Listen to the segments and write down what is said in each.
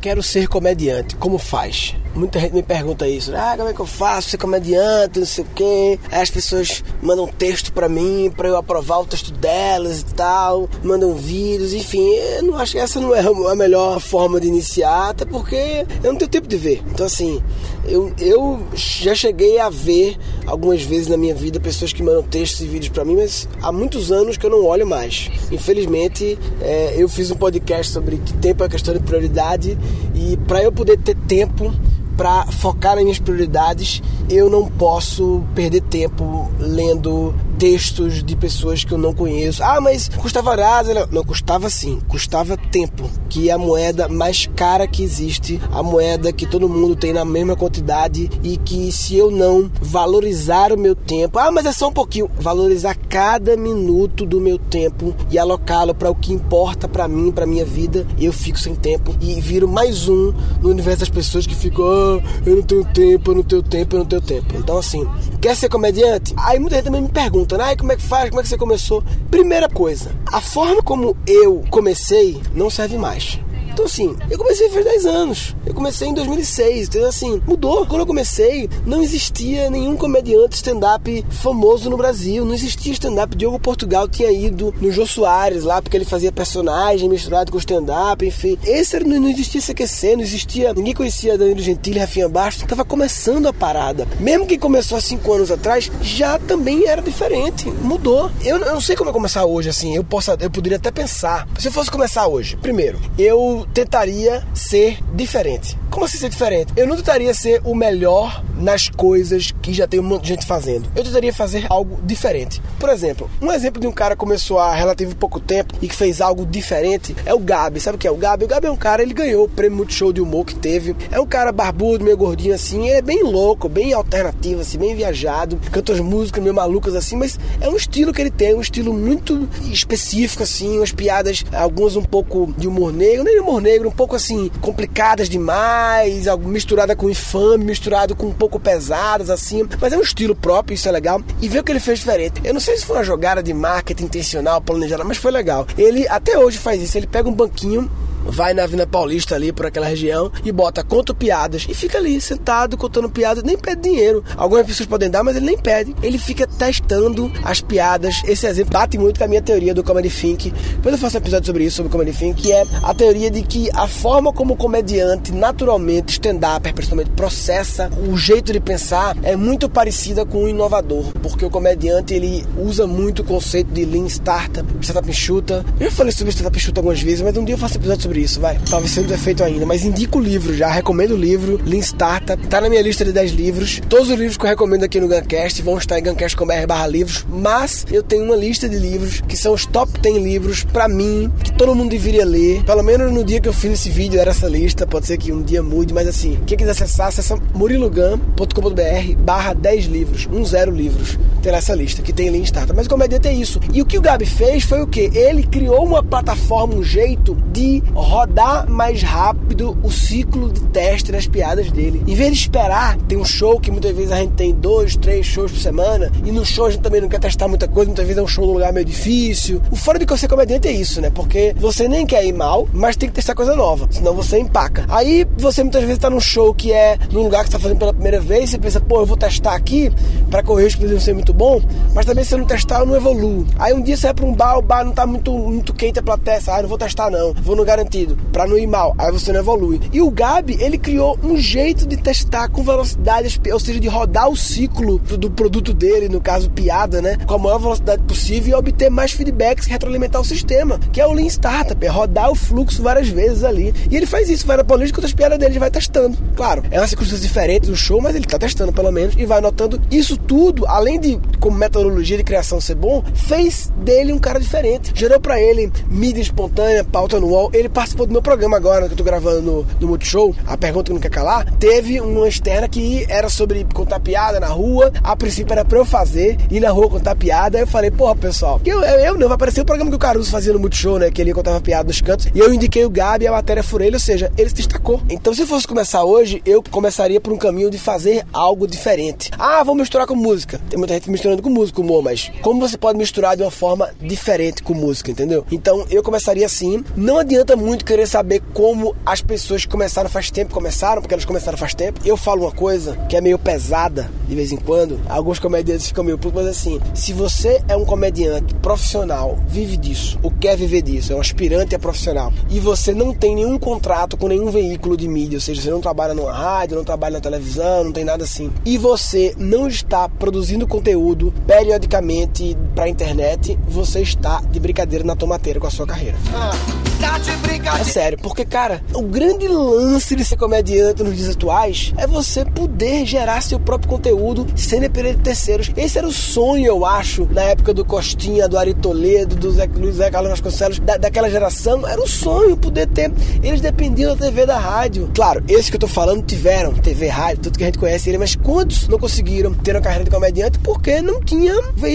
quero ser comediante, como faz? Muita gente me pergunta isso. Ah, como é que eu faço ser comediante, não sei o quê. Aí as pessoas mandam texto para mim, para eu aprovar o texto delas e tal, mandam vídeos, enfim. Eu não acho que essa não é a melhor forma de iniciar, até porque eu não tenho tempo de ver. Então, assim, eu, eu já cheguei a ver algumas vezes na minha vida pessoas que mandam textos e vídeos para mim, mas há muitos anos que eu não olho mais. Infelizmente, é, eu fiz um podcast sobre que tempo é questão de prioridade e para eu poder ter tempo para focar nas minhas prioridades, eu não posso perder tempo lendo textos de pessoas que eu não conheço. Ah, mas custava nada. Não, custava sim. Custava tempo, que é a moeda mais cara que existe, a moeda que todo mundo tem na mesma quantidade e que se eu não valorizar o meu tempo, ah, mas é só um pouquinho, valorizar cada minuto do meu tempo e alocá-lo para o que importa para mim, para minha vida, eu fico sem tempo e viro mais um no universo das pessoas que ficam, ah, eu não tenho tempo, eu não tenho tempo, eu não tenho tempo. Então assim, quer ser comediante? Aí muita gente também me pergunta perguntando, ai, como é que faz? Como é que você começou? Primeira coisa, a forma como eu comecei não serve mais. Então, assim, eu comecei faz 10 anos. Eu comecei em 2006. Então, assim, mudou. Quando eu comecei, não existia nenhum comediante stand-up famoso no Brasil. Não existia stand-up. Diogo Portugal tinha ido no Jô Soares lá, porque ele fazia personagem misturado com stand-up, enfim. Esse era, não existia CQC, não existia. Ninguém conhecia Danilo Gentili, Rafinha Bastos. Tava começando a parada. Mesmo que começou há 5 anos atrás, já também era diferente. Mudou. Eu, eu não sei como é começar hoje, assim. Eu, posso, eu poderia até pensar. Se eu fosse começar hoje, primeiro, eu tentaria ser diferente. Como assim ser diferente? Eu não tentaria ser o melhor nas coisas que já tem um monte de gente fazendo. Eu tentaria fazer algo diferente. Por exemplo, um exemplo de um cara que começou há relativo pouco tempo e que fez algo diferente é o Gabi. Sabe o que é o Gabi? O Gabi é um cara, ele ganhou o prêmio Multishow de humor que teve. É um cara barbudo, meio gordinho assim. Ele é bem louco, bem alternativo, assim, bem viajado. Canta as músicas meio malucas assim, mas é um estilo que ele tem, um estilo muito específico assim, umas piadas, algumas um pouco de humor negro, nem humor negro, um pouco assim, complicadas demais, misturada com infame, misturado com um pouco pesadas assim, mas é um estilo próprio, isso é legal. E ver o que ele fez diferente. Eu não sei se foi uma jogada de marketing intencional, planejada, mas foi legal. Ele até hoje faz isso, ele pega um banquinho vai na Avenida Paulista ali por aquela região e bota conta piadas e fica ali sentado contando piadas, nem pede dinheiro. Algumas pessoas podem dar, mas ele nem pede. Ele fica testando as piadas. Esse exemplo bate muito com a minha teoria do comedy think. Depois eu faço um episódio sobre isso, sobre comedy think, que é a teoria de que a forma como o comediante naturalmente stand-up, principalmente processa o jeito de pensar é muito parecida com o inovador, porque o comediante ele usa muito o conceito de lean startup, startup enxuta. Eu falei sobre startup enxuta algumas vezes, mas um dia eu faço um episódio sobre isso, vai. Talvez um feito ainda, mas indico o livro já, recomendo o livro, Lean Startup, tá na minha lista de 10 livros. Todos os livros que eu recomendo aqui no Guncast vão estar em guncast.com.br barra livros, mas eu tenho uma lista de livros que são os top 10 livros para mim, que todo mundo deveria ler. Pelo menos no dia que eu fiz esse vídeo era essa lista, pode ser que um dia mude, mas assim, quem quiser acessar, acessa murilogan.com.br barra 10 livros, 10 livros. Terá essa lista que tem Lean Startup. Mas o comediante é isso. E o que o Gabi fez foi o que? Ele criou uma plataforma, um jeito de rodar mais rápido o ciclo de teste das piadas dele. Em vez de esperar, tem um show que muitas vezes a gente tem dois, três shows por semana, e no show a gente também não quer testar muita coisa, muitas vezes é um show num lugar meio difícil. O fora de que ser comediante é isso, né? Porque você nem quer ir mal, mas tem que testar coisa nova, senão você empaca. Aí você muitas vezes tá num show que é num lugar que você tá fazendo pela primeira vez, você pensa, pô, eu vou testar aqui para correr o risco de não ser muito bom, mas também se eu não testar, eu não evoluo. Aí um dia você vai pra um bar, o bar não tá muito, muito quente a plateia, ah, não vou testar não, vou no garantido para não ir mal. Aí você não evolui. E o Gabi, ele criou um jeito de testar com velocidade, ou seja, de rodar o ciclo do produto dele, no caso piada, né, com a maior velocidade possível e obter mais feedbacks e retroalimentar o sistema, que é o Lean Startup, é rodar o fluxo várias vezes ali. E ele faz isso, vai na política com as piadas dele, vai testando. Claro, é uma circunstância diferente do show, mas ele tá testando pelo menos e vai anotando isso tudo, além de como metodologia de criação ser bom, fez dele um cara diferente. Gerou para ele mídia espontânea, pauta no wall. Ele participou do meu programa agora, que eu tô gravando no, Multishow, a pergunta que não quer calar, teve uma externa que era sobre contar piada na rua. A princípio era pra eu fazer, ir na rua contar piada. Aí eu falei, porra, pessoal, eu, eu, eu não, vai aparecer o programa que o Caruso fazia no Multishow, né? Que ele contava piada nos cantos. E eu indiquei o Gabi e a matéria furei ou seja, ele se destacou. Então, se fosse começar hoje, eu começaria por um caminho de fazer algo diferente. Ah, vou misturar com música. Tem muita gente misturando com música, humor, mas como você pode misturar de uma forma diferente com música, entendeu? Então, eu começaria assim. Não adianta muito muito querer saber como as pessoas que começaram faz tempo começaram, porque elas começaram faz tempo. Eu falo uma coisa que é meio pesada de vez em quando. Alguns comediantes ficam meio putos, mas assim, se você é um comediante profissional, vive disso, ou quer viver disso, é um aspirante a profissional, e você não tem nenhum contrato com nenhum veículo de mídia, ou seja, você não trabalha numa rádio, não trabalha na televisão, não tem nada assim, e você não está produzindo conteúdo periodicamente para internet, você está de brincadeira na tomateira com a sua carreira. Ah. De. É sério, porque, cara, o grande lance de ser comediante nos dias atuais é você poder gerar seu próprio conteúdo sem depender de terceiros. Esse era o sonho, eu acho, na época do Costinha, do Ari Toledo, do Zé, Luiz Zé Carlos Vasconcelos, da, daquela geração. Era o sonho poder ter. Eles dependiam da TV da rádio. Claro, esses que eu tô falando tiveram TV, rádio, tudo que a gente conhece ele, mas quantos não conseguiram ter uma carreira de comediante porque não tinha.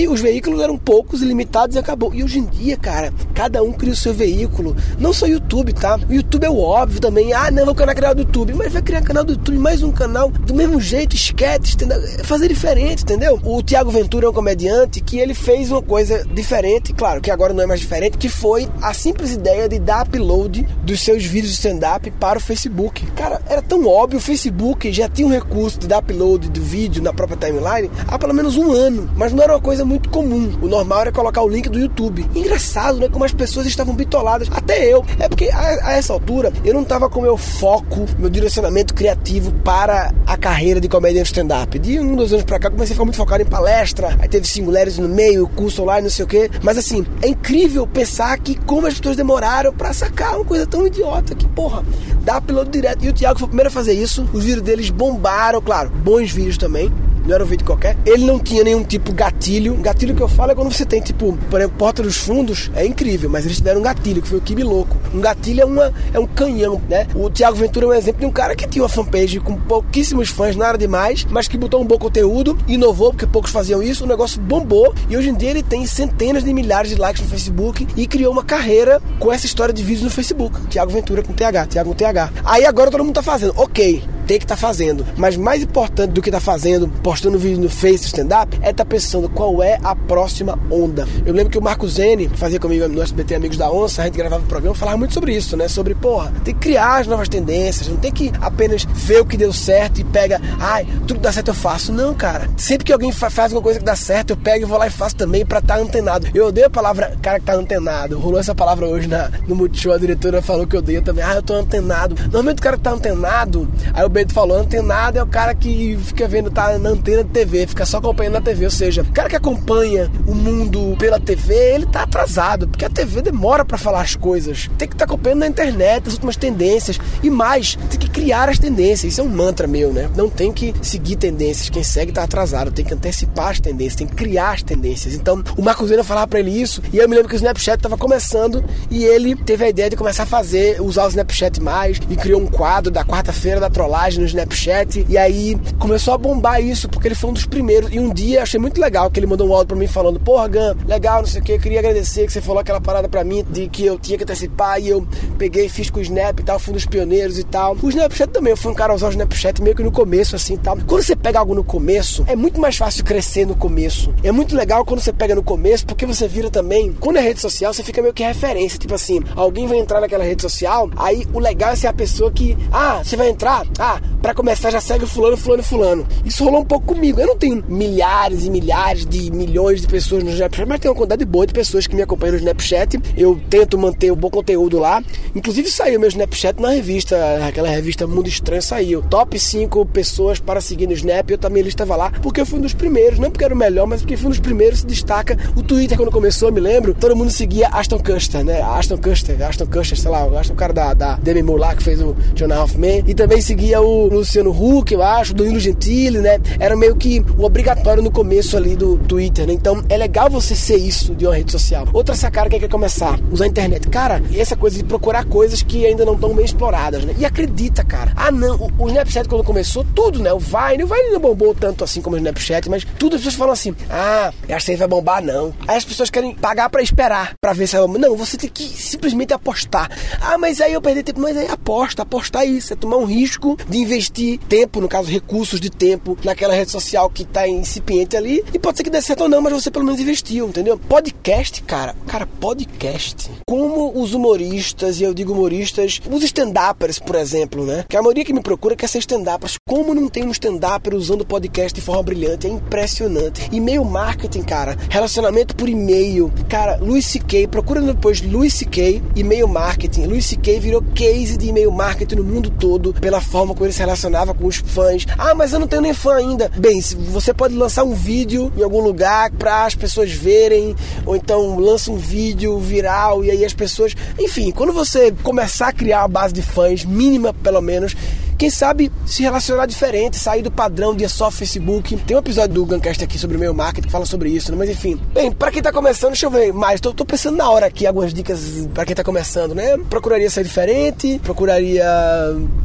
Os veículos eram poucos e limitados e acabou. E hoje em dia, cara, cada um cria o seu veículo. Não só YouTube, tá? O YouTube é o óbvio também. Ah, não, vou criar canal do YouTube. Mas vai criar canal do YouTube, mais um canal do mesmo jeito, esquete, entendeu? Fazer diferente, entendeu? O Tiago Ventura é um comediante que ele fez uma coisa diferente, claro, que agora não é mais diferente, que foi a simples ideia de dar upload dos seus vídeos de stand-up para o Facebook. Cara, era tão óbvio, o Facebook já tinha um recurso de dar upload do vídeo na própria timeline há pelo menos um ano, mas não era uma coisa muito comum. O normal era colocar o link do YouTube. Engraçado, né? Como as pessoas estavam bitoladas. Até eu. É porque a, a essa altura eu não tava com meu foco, meu direcionamento criativo para a carreira de comédia stand-up. De um, dois anos pra cá, comecei a ficar muito focado em palestra, aí teve singulares no meio, curso online, não sei o quê. Mas assim, é incrível pensar que como as pessoas demoraram para sacar uma coisa tão idiota que, porra, dá piloto direto. E o Thiago foi o primeiro a fazer isso. Os vídeos deles bombaram, claro, bons vídeos também não era um vídeo qualquer. Ele não tinha nenhum tipo gatilho. Gatilho que eu falo é quando você tem, tipo, por exemplo, Porta dos Fundos, é incrível, mas eles tiveram um gatilho, que foi o Kibe Louco. Um gatilho é, uma, é um canhão, né? O Thiago Ventura é um exemplo de um cara que tinha uma fanpage com pouquíssimos fãs, nada demais, mas que botou um bom conteúdo, inovou, porque poucos faziam isso, o negócio bombou, e hoje em dia ele tem centenas de milhares de likes no Facebook e criou uma carreira com essa história de vídeos no Facebook. Thiago Ventura com TH, Thiago com TH. Aí agora todo mundo tá fazendo, ok, tem que estar tá fazendo. Mas mais importante do que estar tá fazendo, postando vídeo no Face stand-up, é estar tá pensando qual é a próxima onda. Eu lembro que o Marco Zene fazia comigo no SBT Amigos da Onça, a gente gravava o programa, falava muito sobre isso, né? Sobre, porra, tem que criar as novas tendências, não tem que apenas ver o que deu certo e pega, ai, tudo dá certo eu faço. Não, cara. Sempre que alguém faz alguma coisa que dá certo, eu pego e vou lá e faço também pra estar tá antenado. Eu odeio a palavra cara que tá antenado. Rolou essa palavra hoje na, no Multishow, a diretora falou que eu odeio também. Ah, eu tô antenado. Normalmente o cara que tá antenado, aí o Bento falou, antenado é o cara que fica vendo, tá na antena de TV, fica só acompanhando na TV. Ou seja, o cara que acompanha o mundo pela TV, ele tá atrasado, porque a TV demora para falar as coisas. Tem que estar tá acompanhando na internet as últimas tendências. E mais, tem que criar as tendências. Isso é um mantra meu, né? Não tem que seguir tendências. Quem segue tá atrasado. Tem que antecipar as tendências, tem que criar as tendências. Então, o Marcos Zena falava para ele isso, e eu me lembro que o Snapchat tava começando e ele teve a ideia de começar a fazer, usar o Snapchat mais e criou um quadro da quarta-feira da trollagem no Snapchat. E aí começou a bombar isso, porque ele foi um dos primeiros. E um dia achei muito legal que ele mandou um áudio pra mim falando: Porra, Gan, legal, não sei o que. Queria agradecer que você falou aquela parada pra mim de que eu tinha que antecipar. E eu peguei, fiz com o Snap e tal, fui um dos pioneiros e tal. O Snapchat também, eu fui um cara a usar o Snapchat meio que no começo, assim tal. Quando você pega algo no começo, é muito mais fácil crescer no começo. É muito legal quando você pega no começo, porque você vira também. Quando é rede social, você fica meio que referência. Tipo assim, alguém vai entrar naquela rede social, aí o legal é ser a pessoa que. Ah, você vai entrar? Ah, pra começar já segue fulano, fulano, fulano. Isso rolou um pouco comigo. Eu não tenho milhares e milhares de milhões de pessoas no Snapchat, mas tenho uma quantidade boa de pessoas que me acompanham no Snapchat. Eu tento manter o um bom conteúdo lá. Inclusive saiu meu Snapchat na revista, aquela revista Mundo Estranho saiu. Top 5 pessoas para seguir no Snap. Eu também estava lá porque eu fui um dos primeiros, não porque era o melhor, mas porque fui um dos primeiros se destaca. O Twitter quando começou, me lembro, todo mundo seguia Aston Custer, né? Aston Custer, Aston Custer, sei lá, o cara da, da Demi Moore lá que fez o John Halfman. E também seguia o Luciano Huck, eu acho, do Danilo Gentili, né? Era meio que o obrigatório no começo ali do Twitter, né? Então é legal você ser isso de uma rede social. Outra sacada que quer começar, usar a internet. Cara, essa coisa de procurar coisas que ainda não estão bem exploradas, né? E acredita, cara. Ah, não, o, o Snapchat quando começou, tudo, né? O Vine, o Vine não bombou tanto assim como o Snapchat, mas tudo as pessoas falam assim: ah, acho que vai bombar, não. Aí as pessoas querem pagar para esperar, para ver se vai. Não, você tem que simplesmente apostar. Ah, mas aí eu perdi tempo. Mas aí aposta, apostar é isso, é tomar um risco de investir tempo, no caso recursos de tempo, naquela rede social que tá incipiente ali. E pode ser que dê certo ou não, mas você pelo menos investiu, entendeu? Podcast, cara, cara, podcast. Como os humoristas, e eu digo humoristas, os stand-uppers, por exemplo, né? Que a maioria que me procura quer ser stand-uppers. Como não tem um stand-upper usando podcast de forma brilhante? É impressionante. E-mail marketing, cara. Relacionamento por e-mail. Cara, Luis C.K., procura depois Luis C.K., e-mail marketing. Luis C.K. virou case de e-mail marketing no mundo todo pela forma como ele se relacionava com os fãs. Ah, mas eu não tenho nem fã ainda. Bem, você pode lançar um vídeo em algum lugar para as pessoas verem, ou então lança um vídeo viral e aí as pessoas. Enfim, quando você começar a criar a base de fãs, mínima pelo menos, quem sabe se relacionar diferente, sair do padrão de só Facebook. Tem um episódio do Guncast aqui sobre o meu marketing que fala sobre isso, né? mas enfim. Bem, para quem tá começando, deixa eu ver mais. Tô, tô pensando na hora aqui algumas dicas para quem tá começando, né? Procuraria ser diferente, procuraria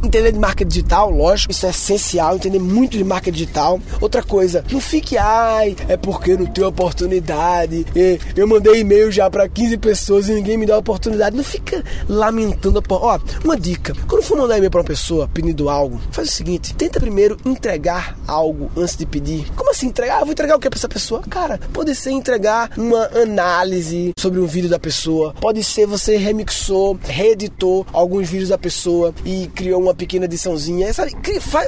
entender de marca digital, lógico, isso é essencial, entender muito de marca digital. Outra coisa, não fique, ai, é porque não tenho oportunidade. Eu mandei e-mail já para 15 pessoas e ninguém me dá oportunidade. Não fica lamentando. Ó, uma dica: quando for mandar e-mail para uma pessoa pedindo algo, faz o seguinte: tenta primeiro entregar algo antes de pedir. Como assim entregar? Ah, vou entregar o que para essa pessoa? Cara, pode ser entregar uma análise sobre um vídeo da pessoa, pode ser você remixou, reeditou alguns vídeos da pessoa e criou uma pequena ediçãozinha. Sabe?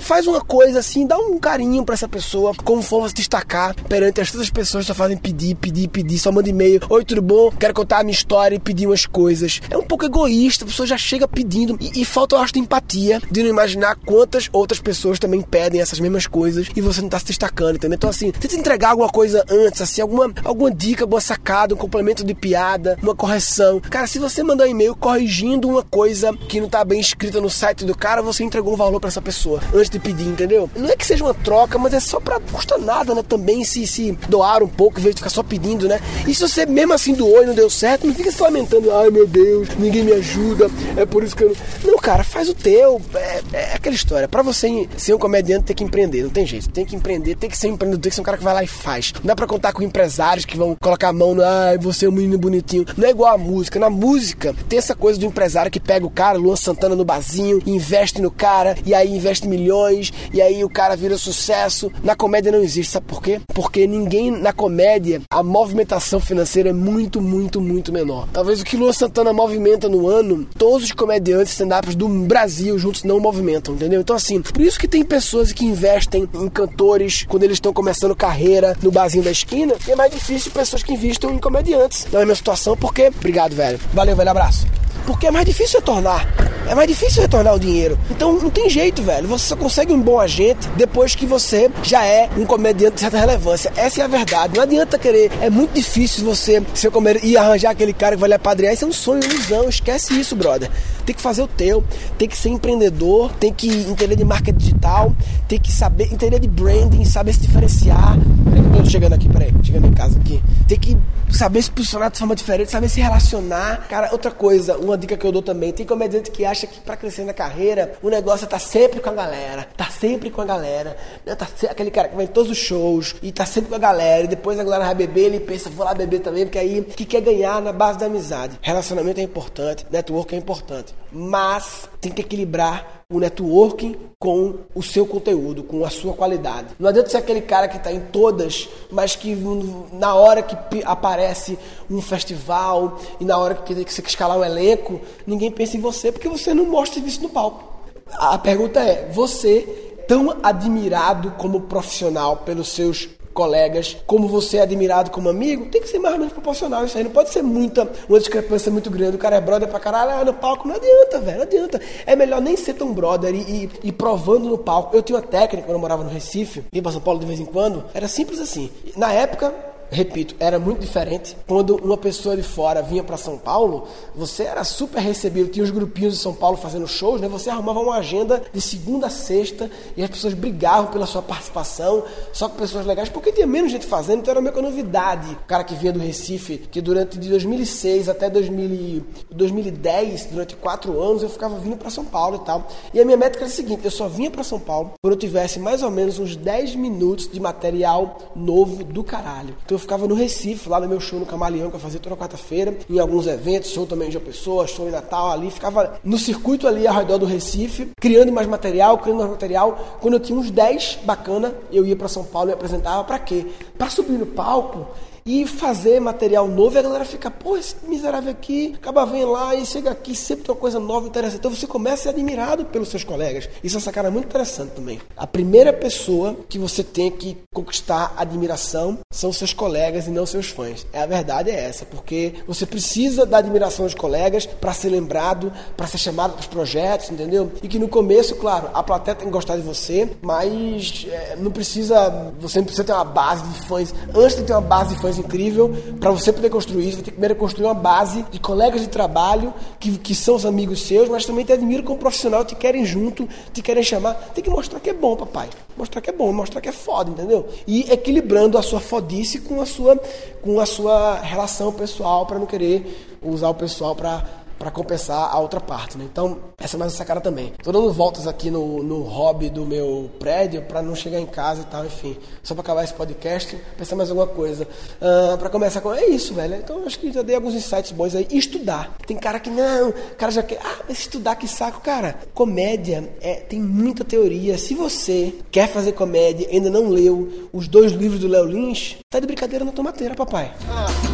Faz uma coisa assim, dá um carinho para essa pessoa, como forma de destacar perante as outras pessoas que só fazem pedir, pedir, pedir, só manda e-mail. Oi, tudo bom? Quero contar a minha história e pedir umas coisas. É um pouco egoísta, a pessoa já chega pedindo e, e falta, eu acho, de empatia, de não imaginar quantas outras pessoas também pedem essas mesmas coisas e você não tá se destacando, entendeu? Então, assim, tenta entregar alguma coisa antes, assim, alguma, alguma dica, boa sacada, um complemento de piada, uma correção. Cara, se você mandar um e-mail corrigindo uma coisa que não tá bem escrita no site do cara, você entregou um valor para essa pessoa antes de pedir, entendeu? Não é que seja uma troca, mas é só pra custa nada, né? Também se, se doar um pouco, em vez de ficar só pedindo, né? E se você mesmo assim doou e não deu certo, não fica se lamentando, ai meu Deus, ninguém me ajuda, é por isso que eu não. Não, cara, faz o teu. É, é aquela história. Para você ser um comediante, tem que empreender, não tem jeito. Tem que empreender, tem que ser um empreendedor, tem que ser um cara que vai lá e faz. Não dá pra contar com empresários que vão colocar a mão no, ai, você é um menino bonitinho. Não é igual a música. Na música, tem essa coisa do empresário que pega o cara, Luan Santana no barzinho, investe no cara, e aí investe milhões, e aí o cara vira sucesso. Na comédia não existe, sabe por quê? Porque ninguém na comédia, a movimentação financeira é muito, muito, muito menor. Talvez o que Luan Santana movimenta no ano, todos os comediantes stand-ups do Brasil juntos não movimentam, entendeu? Então, assim, por isso que tem pessoas que investem em cantores quando eles estão começando carreira no barzinho da esquina, e é mais difícil pessoas que investem em comediantes. Não é a minha situação, porque. Obrigado, velho. Valeu, velho. Abraço. Porque é mais difícil retornar. É mais difícil retornar o dinheiro. Então não tem jeito, velho. Você só consegue um bom agente depois que você já é um comediante de certa relevância. Essa é a verdade. Não adianta querer. É muito difícil você ser comediante e arranjar aquele cara que vai lhe apadrinhar. Isso é um sonho, ilusão. Esquece isso, brother. Tem que fazer o teu. Tem que ser empreendedor. Tem que entender de marca digital. Tem que saber entender de branding. Saber se diferenciar. Eu tô chegando aqui, peraí. Chegando em casa aqui. Tem que saber se posicionar de forma diferente. Saber se relacionar. Cara, outra coisa. Uma dica que eu dou também. Tem comediante que acha que para crescer na carreira, o negócio é tá sempre com a galera. Tá sempre com a galera. Né? Tá aquele cara que vai em todos os shows e tá sempre com a galera. E depois a galera vai beber, ele pensa, vou lá beber também, porque aí que quer ganhar na base da amizade. Relacionamento é importante, network é importante. Mas tem que equilibrar o networking com o seu conteúdo, com a sua qualidade. Não adianta ser aquele cara que está em todas, mas que na hora que aparece um festival e na hora que você escalar um elenco, ninguém pensa em você porque você não mostra serviço no palco. A pergunta é: você tão admirado como profissional pelos seus colegas, como você é admirado como amigo, tem que ser mais ou menos proporcional isso aí. Não pode ser muita, uma discrepância muito grande. O cara é brother pra caralho, ah, no palco não adianta, velho, não adianta. É melhor nem ser tão brother e, e, provando no palco. Eu tinha uma técnica quando eu morava no Recife, ia pra São Paulo de vez em quando, era simples assim. Na época, repito, era muito diferente. Quando uma pessoa de fora vinha para São Paulo, você era super recebido. Tinha os grupinhos de São Paulo fazendo shows, né? Você arrumava uma agenda de segunda a sexta e as pessoas brigavam pela sua participação, só com pessoas legais, porque tinha menos gente fazendo, então era meio que novidade. O cara que vinha do Recife, que durante de 2006 até 2000, 2010, durante quatro anos, eu ficava vindo para São Paulo e tal. E a minha métrica era a seguinte: eu só vinha para São Paulo quando eu tivesse mais ou menos uns 10 minutos de material novo do caralho. Então ficava no Recife, lá no meu show no Camaleão, que eu fazia toda quarta-feira, em alguns eventos, show também de pessoas, show em Natal ali, ficava no circuito ali ao redor do Recife, criando mais material, criando mais material. Quando eu tinha uns 10 bacana, eu ia para São Paulo e apresentava para quê? Para subir no palco e fazer material novo e a galera fica, pô, esse miserável aqui, acaba vendo lá e chega aqui, sempre tem uma coisa nova, interessante. Então você começa a ser admirado pelos seus colegas. Isso é uma sacada muito interessante também. A primeira pessoa que você tem que conquistar admiração são seus colegas e não seus fãs. É a verdade é essa, porque você precisa da admiração dos colegas para ser lembrado, para ser chamado para os projetos, entendeu? E que no começo, claro, a plateia tem que gostar de você, mas é, não precisa, você não precisa ter uma base de fãs. Antes de ter uma base de fãs incrível, para você poder construir isso, você tem que primeiro construir uma base de colegas de trabalho que, que são os amigos seus, mas também te admiram como profissional, te querem junto, te querem chamar. Tem que mostrar que é bom, papai. Mostrar que é bom, mostrar que é foda, entendeu? E equilibrando a sua fodice com a sua, com a sua relação pessoal, para não querer usar o pessoal para para compensar a outra parte, né? Então, essa é mais essa cara também. Tô dando voltas aqui no, no hobby do meu prédio para não chegar em casa e tal, enfim. Só para acabar esse podcast, pensar mais alguma coisa. Uh, ah, para começar com. É isso, velho. Então, acho que já dei alguns insights bons aí. Estudar. Tem cara que não, cara já quer. Ah, mas estudar que saco, cara. Comédia é, tem muita teoria. Se você quer fazer comédia ainda não leu os dois livros do Léo Lins, tá de brincadeira na tomateira, papai. Ah,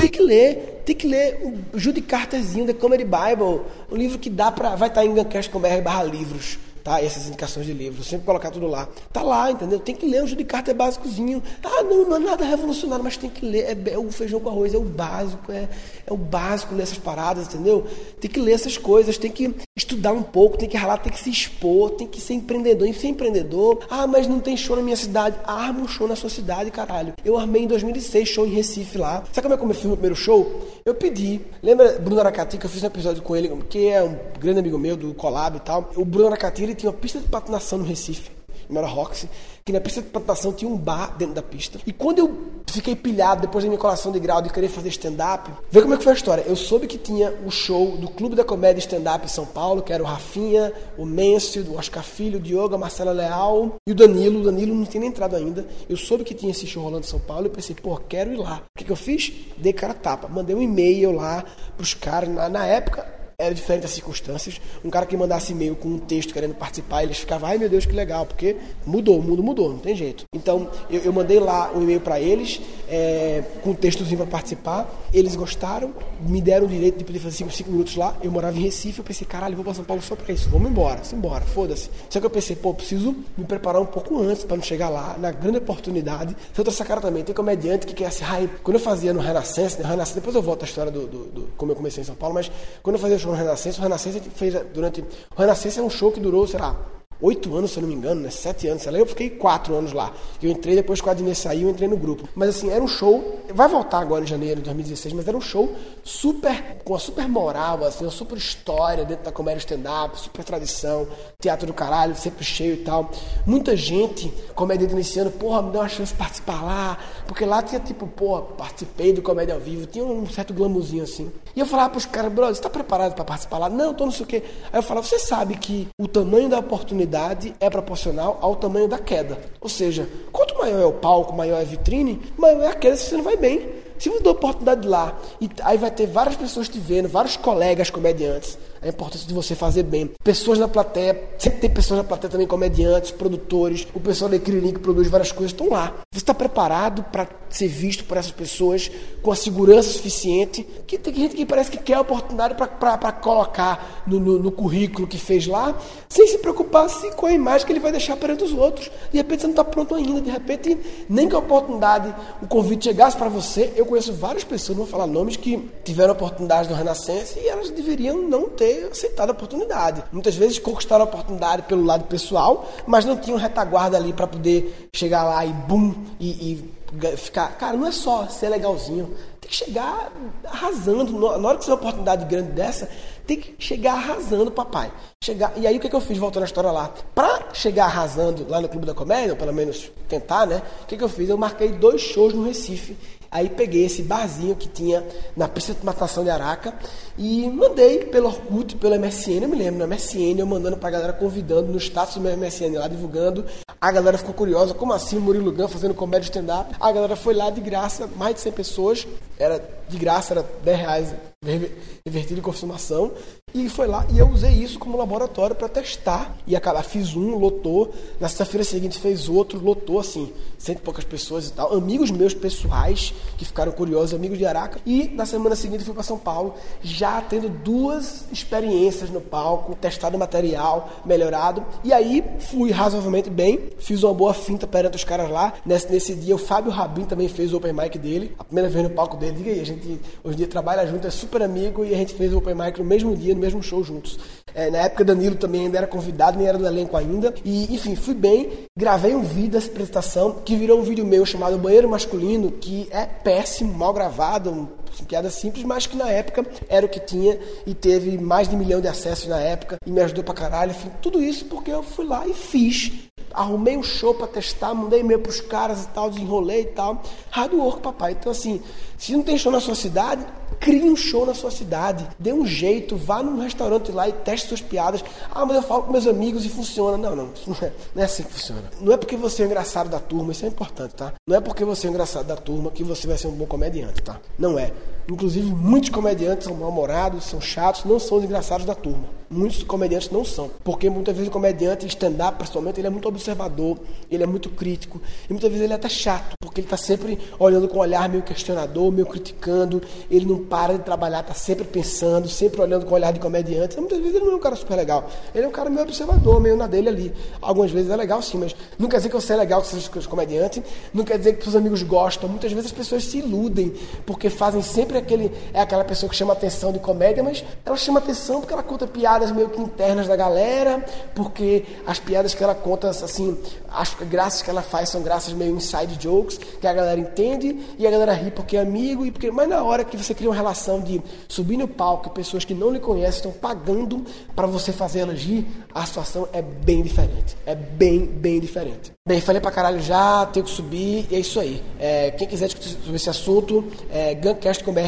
tem que ler tem que ler o Judy Carterzinho, The Comedy Bible, um livro que dá para vai estar tá em gancast.com.br barra livros tá? Essas indicações de livros, sempre colocar tudo lá. Tá lá, entendeu? Tem que ler o Júlio é básicozinho. Ah, não, não é nada revolucionário, mas tem que ler. É, é, o feijão com arroz é o básico, é, é o básico ler essas paradas, entendeu? Tem que ler essas coisas, tem que estudar um pouco, tem que ralar, tem que se expor, tem que ser empreendedor. E ser empreendedor, ah, mas não tem show na minha cidade. Arma um show na sua cidade, caralho. Eu armei em 2006 show em Recife lá. Sabe como é que eu fiz o meu primeiro show? Eu pedi, lembra Bruno Aracati, que eu fiz um episódio com ele, que é um grande amigo meu do Collab e tal. O Bruno Aracati, ele tinha uma pista de patinação no Recife, não era Roxy, que na pista de patinação tinha um bar dentro da pista. E quando eu fiquei pilhado depois da minha colação de grau de querer fazer stand-up, vê como é que foi a história. Eu soube que tinha o show do Clube da Comédia Stand-Up em São Paulo, que era o Rafinha, o Mêncio, o Oscar Filho, o Diogo, a Marcela Leal e o Danilo. O Danilo não tinha nem entrado ainda. Eu soube que tinha esse show rolando em São Paulo e pensei, pô, quero ir lá. O que, que eu fiz? Dei cara tapa. Mandei um e-mail lá pros caras. Na, na época, era diferente as circunstâncias. Um cara que mandasse e-mail com um texto querendo participar, eles ficavam, ai meu Deus, que legal, porque mudou, o mundo mudou, não tem jeito. Então eu, eu mandei lá um e-mail para eles, é, com um textozinho para participar. Eles gostaram, me deram o direito de poder fazer 5 minutos lá. Eu morava em Recife, eu pensei, caralho, vou para São Paulo só para isso, vamos embora, embora, foda-se. Só que eu pensei, pô, preciso me preparar um pouco antes para não chegar lá, na grande oportunidade. Tem outra sacada também, tem comediante que quer assim, ai, quando eu fazia no Renascença, Renascença depois eu volto à história do, do, do, como eu comecei em São Paulo, mas quando eu fazia no Renascença, o Renascença fez durante. O Renascença é um show que durou, sei lá, oito anos, se eu não me engano, né? Sete anos, sei lá. Eu fiquei quatro anos lá. Eu entrei depois que o Adnet saiu, eu entrei no grupo. Mas assim, era um show. Vai voltar agora em janeiro de 2016, mas era um show super, com uma super moral, assim, uma super história dentro da comédia stand-up, super tradição, teatro do caralho, sempre cheio e tal. Muita gente, comédia iniciando, porra, me deu uma chance de participar lá. Porque lá tinha tipo, porra, participei do comédia ao vivo, tinha um certo glamourzinho assim. E eu falava pros caras, brother, você tá preparado para participar lá? Não, tô não sei o quê. Aí eu falava, você sabe que o tamanho da oportunidade é proporcional ao tamanho da queda. Ou seja, quanto maior é o palco, maior é a vitrine, maior é a queda se você não vai bem. Se você dá oportunidade lá, e aí vai ter várias pessoas te vendo, vários colegas comediantes, a importância de você fazer bem. Pessoas na plateia, sempre tem pessoas na plateia também, comediantes, produtores, o pessoal da Ecrilim que produz várias coisas, estão lá. Você está preparado para ser visto por essas pessoas com a segurança suficiente? Que tem gente que parece que quer a oportunidade para colocar no, no, no, currículo que fez lá, sem se preocupar se, com a imagem que ele vai deixar perante os outros. De repente você não está pronto ainda, de repente, nem que a oportunidade, o convite chegasse para você. Eu conheço várias pessoas, não vou falar nomes, que tiveram a oportunidade do Renascença e elas deveriam não ter ter aceitado a oportunidade. Muitas vezes conquistaram a oportunidade pelo lado pessoal, mas não tinham retaguarda ali para poder chegar lá e bum, e, e ficar. Cara, não é só ser legalzinho, tem que chegar arrasando. Na hora que você tem uma oportunidade grande dessa, tem que chegar arrasando, papai. Chegar... E aí o que, que eu fiz voltando à história lá? Pra chegar arrasando lá no Clube da Comédia, ou pelo menos tentar, né? O que, que eu fiz? Eu marquei dois shows no Recife Aí peguei esse barzinho que tinha na pista de matação de Araca e mandei pelo Orkut, pelo MSN, eu me lembro, no MSN, eu mandando pra galera, convidando no status do meu MSN lá, divulgando. A galera ficou curiosa, como assim Murilo Gun fazendo comédia stand-up? A galera foi lá de graça, mais de 100 pessoas, era de graça, era 10 reais revertido em consumação. E foi lá e eu usei isso como laboratório para testar. E acabar, fiz um, lotou. Na sexta-feira seguinte fez outro, lotou assim, cento e poucas pessoas e tal. Amigos meus pessoais que ficaram curiosos, amigos de Araca. E na semana seguinte fui para São Paulo, já tendo duas experiências no palco, testado material, melhorado. E aí fui razoavelmente bem, fiz uma boa finta perante os caras lá. Nesse, nesse dia o Fábio Rabin também fez o open mic dele, a primeira vez no palco dele. Diga aí, a gente hoje em dia trabalha junto, é super amigo e a gente fez o open mic no mesmo dia, no mesmo show juntos. É, na época Danilo também ainda era convidado, nem era do elenco ainda. E enfim, fui bem, gravei um vídeo dessa apresentação que virou um vídeo meu chamado Banheiro Masculino, que é péssimo, mal gravado, um piada simples, mas que na época era o que tinha e teve mais de um milhão de acessos na época e me ajudou pra caralho. Enfim, tudo isso porque eu fui lá e fiz. Arrumei um show para testar, mandei e-mail pros caras e tal, desenrolei e tal. Hard work, papai. Então, assim, se não tem show na sua cidade, crie um show na sua cidade. Dê um jeito, vá num restaurante lá e teste suas piadas. Ah, mas eu falo com meus amigos e funciona. Não, não, isso não é, não é assim que funciona. Não é porque você é engraçado da turma, isso é importante, tá? Não é porque você é engraçado da turma que você vai ser um bom comediante, tá? Não é. Inclusive, muitos comediantes são mal-humorados, são chatos, não são os engraçados da turma. Muitos comediantes não são. Porque muitas vezes o comediante stand-up, principalmente, ele é muito observador, ele é muito crítico. E muitas vezes ele é até chato, porque ele está sempre olhando com um olhar meio questionador, meio criticando. Ele não para de trabalhar, está sempre pensando, sempre olhando com o olhar de comediante. E muitas vezes ele não é um cara super legal. Ele é um cara meio observador, meio na dele ali. Algumas vezes é legal sim, mas não quer dizer que você é legal que seja comediante, não quer dizer que seus amigos gostam. Muitas vezes as pessoas se iludem, porque fazem sempre aquele. É aquela pessoa que chama atenção de comédia, mas ela chama atenção porque ela conta piadas meio que internas da galera, porque as piadas que ela conta, assim, as graças que ela faz são graças meio inside jokes, que a galera entende e a galera ri porque é amigo, e porque. Mas na hora que você cria uma relação de subir no palco e pessoas que não lhe conhecem estão pagando para você fazer elas rir, a situação é bem diferente. É bem, bem diferente. Bem, falei pra caralho já, tenho que subir, e é isso aí. É, quem quiser discutir sobre esse assunto, é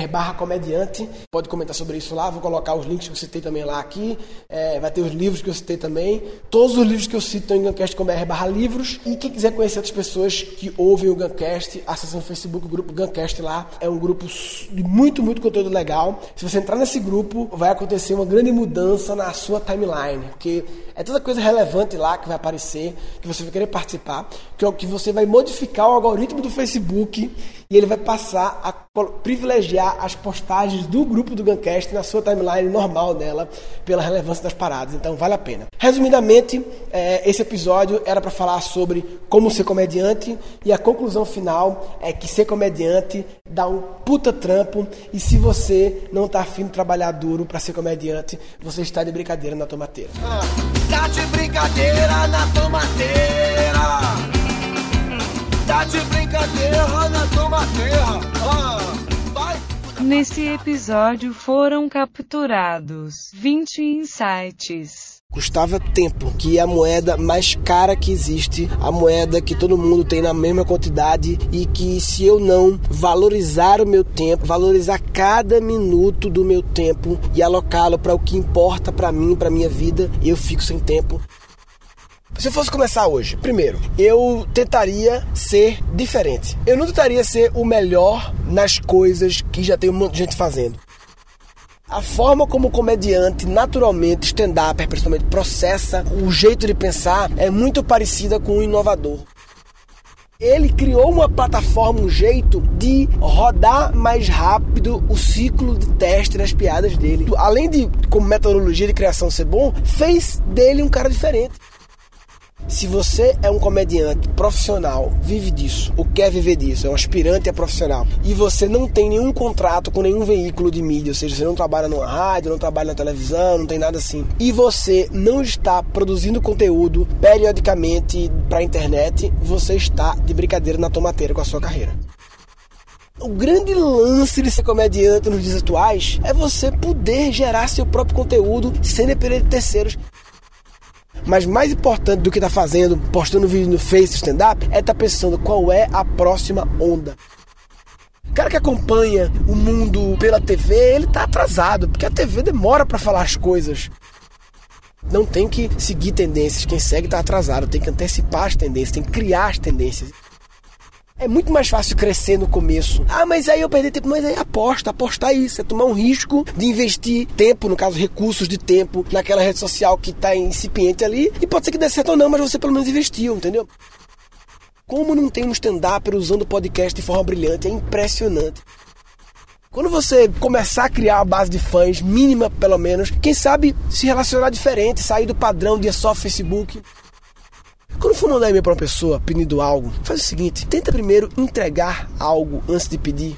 barra comediante, pode comentar sobre isso lá, vou colocar os links que eu citei também lá aqui, é, vai ter os livros que eu citei também, todos os livros que eu cito estão em guncast.com.br barra livros, e quem quiser conhecer outras pessoas que ouvem o Guncast, acessa no Facebook o grupo Guncast lá, é um grupo de muito, muito conteúdo legal. Se você entrar nesse grupo, vai acontecer uma grande mudança na sua timeline, porque é toda coisa relevante lá que vai aparecer, que você vai querer participar, que é o que você vai modificar o algoritmo do Facebook e ele vai passar a privilegiar as postagens do grupo do Guncast na sua timeline normal dela, pela relevância das paradas. Então vale a pena. Resumidamente, é, esse episódio era para falar sobre como ser comediante e a conclusão final é que ser comediante dá um puta trampo e se você não tá afim de trabalhar duro para ser comediante, você está de brincadeira na tomateira. Ah, tá de brincadeira na tomateira. Tá de brincadeira na tua terra. Ah, Nesse episódio foram capturados 20 insights. Custava tempo, que é a moeda mais cara que existe, a moeda que todo mundo tem na mesma quantidade e que se eu não valorizar o meu tempo, valorizar cada minuto do meu tempo e alocá-lo para o que importa para mim, para minha vida, eu fico sem tempo. Se eu fosse começar hoje, primeiro, eu tentaria ser diferente. Eu não tentaria ser o melhor nas coisas que já tem um monte de gente fazendo. A forma como o comediante, naturalmente, stand-up, principalmente, processa o jeito de pensar é muito parecida com o inovador. Ele criou uma plataforma, um jeito de rodar mais rápido o ciclo de teste das piadas dele. Além de, como metodologia de criação ser bom, fez dele um cara diferente. Se você é um comediante profissional, vive disso, ou quer viver disso, é um aspirante a profissional, e você não tem nenhum contrato com nenhum veículo de mídia, ou seja, você não trabalha numa rádio, não trabalha na televisão, não tem nada assim, e você não está produzindo conteúdo periodicamente para a internet, você está de brincadeira na tomateira com a sua carreira. O grande lance de ser comediante nos dias atuais é você poder gerar seu próprio conteúdo sem depender de terceiros. Mas mais importante do que tá fazendo, postando vídeo no Face stand-up, é tá pensando qual é a próxima onda. O cara que acompanha o mundo pela TV, ele tá atrasado, porque a TV demora para falar as coisas. Não tem que seguir tendências. Quem segue está atrasado. Tem que antecipar as tendências, tem que criar as tendências. É muito mais fácil crescer no começo. Ah, mas aí eu perdi tempo. Mas aí aposta, apostar isso. É tomar um risco de investir tempo, no caso, recursos de tempo, naquela rede social que está incipiente ali. E pode ser que dê certo ou não, mas você pelo menos investiu, entendeu? Como não tem um stand-up usando o podcast de forma brilhante? É impressionante. Quando você começar a criar a base de fãs, mínima pelo menos, quem sabe se relacionar diferente, sair do padrão de só Facebook. Quando for mandar e-mail para uma pessoa pedindo algo, faz o seguinte: tenta primeiro entregar algo antes de pedir.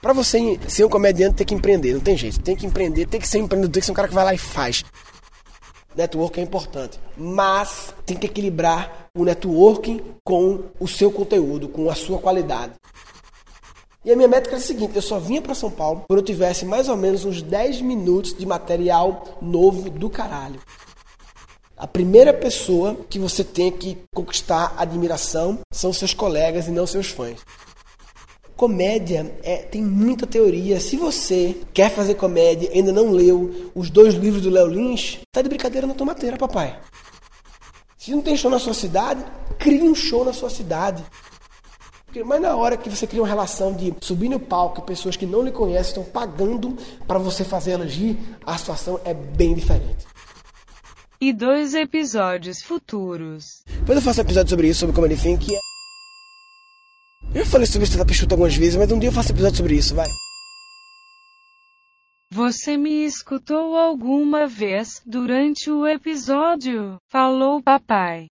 Para você ser um comediante, tem que empreender, não tem jeito. Tem que empreender, tem que ser um empreendedor, tem que ser um cara que vai lá e faz. Network é importante, mas tem que equilibrar o networking com o seu conteúdo, com a sua qualidade. E a minha métrica é a seguinte: eu só vinha para São Paulo quando eu tivesse mais ou menos uns 10 minutos de material novo do caralho. A primeira pessoa que você tem que conquistar admiração são seus colegas e não seus fãs. Comédia é, tem muita teoria. Se você quer fazer comédia e ainda não leu os dois livros do Léo Lins, tá de brincadeira na tomateira, papai. Se não tem show na sua cidade, crie um show na sua cidade. Mas na hora que você cria uma relação de subir no palco e pessoas que não lhe conhecem estão pagando para você fazer elogio, a situação é bem diferente e dois episódios futuros. Depois eu faço um episódio sobre isso, sobre como ele que é... Eu falei sobre stand-up chuta algumas vezes, mas um dia eu faço um episódio sobre isso, vai. Você me escutou alguma vez durante o episódio? Falou papai.